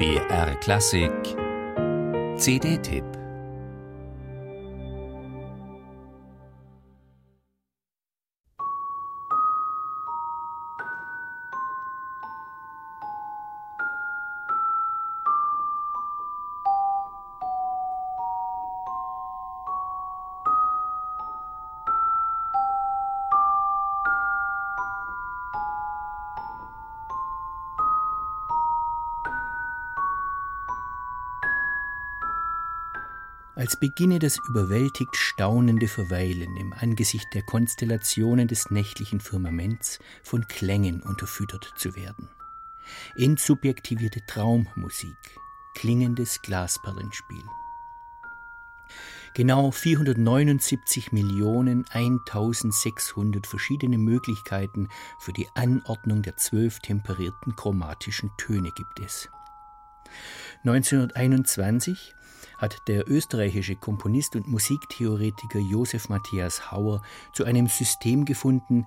BR Klassik. CD-Tipp als beginne das überwältigt staunende Verweilen im Angesicht der Konstellationen des nächtlichen Firmaments von Klängen unterfüttert zu werden. Entsubjektivierte Traummusik, klingendes Glasperlenspiel. Genau 479 Millionen 1600 verschiedene Möglichkeiten für die Anordnung der zwölf temperierten chromatischen Töne gibt es. 1921 hat der österreichische Komponist und Musiktheoretiker Josef Matthias Hauer zu einem System gefunden,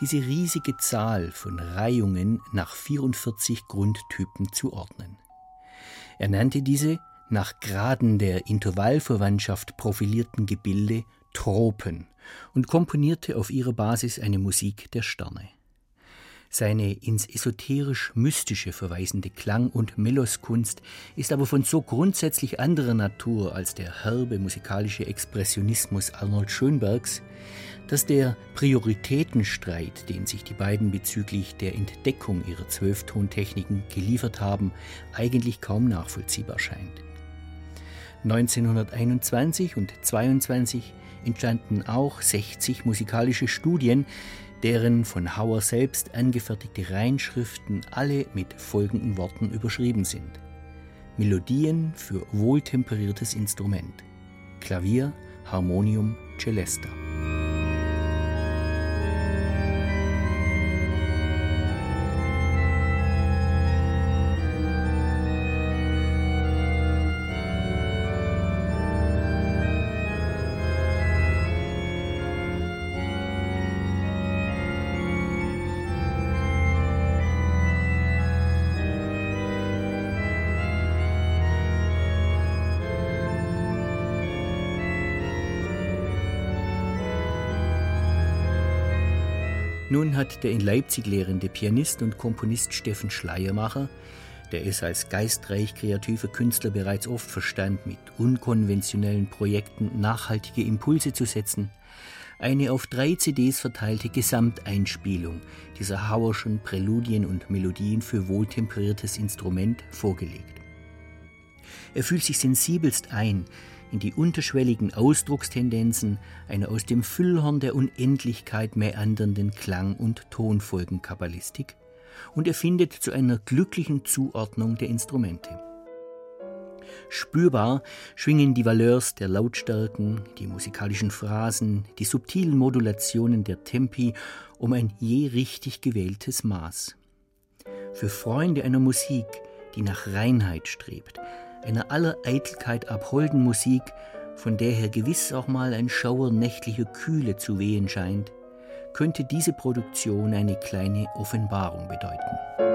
diese riesige Zahl von Reihungen nach 44 Grundtypen zu ordnen. Er nannte diese nach Graden der Intervallverwandtschaft profilierten Gebilde Tropen und komponierte auf ihrer Basis eine Musik der Sterne. Seine ins esoterisch-mystische verweisende Klang- und Meloskunst ist aber von so grundsätzlich anderer Natur als der herbe musikalische Expressionismus Arnold Schönbergs, dass der Prioritätenstreit, den sich die beiden bezüglich der Entdeckung ihrer Zwölftontechniken geliefert haben, eigentlich kaum nachvollziehbar scheint. 1921 und 22 entstanden auch 60 musikalische Studien, deren von Hauer selbst angefertigte Reinschriften alle mit folgenden Worten überschrieben sind. Melodien für wohltemperiertes Instrument. Klavier, Harmonium, Celesta. Nun hat der in Leipzig lehrende Pianist und Komponist Steffen Schleiermacher, der es als geistreich kreativer Künstler bereits oft verstand, mit unkonventionellen Projekten nachhaltige Impulse zu setzen, eine auf drei CDs verteilte Gesamteinspielung dieser Hauerschen Präludien und Melodien für wohltemperiertes Instrument vorgelegt. Er fühlt sich sensibelst ein in die unterschwelligen Ausdruckstendenzen einer aus dem Füllhorn der Unendlichkeit mäandernden Klang- und Tonfolgenkabbalistik und er findet zu einer glücklichen Zuordnung der Instrumente. Spürbar schwingen die Valeurs der Lautstärken, die musikalischen Phrasen, die subtilen Modulationen der Tempi um ein je richtig gewähltes Maß. Für Freunde einer Musik, die nach Reinheit strebt, einer aller Eitelkeit abholden Musik, von der her gewiss auch mal ein Schauer nächtlicher Kühle zu wehen scheint, könnte diese Produktion eine kleine Offenbarung bedeuten.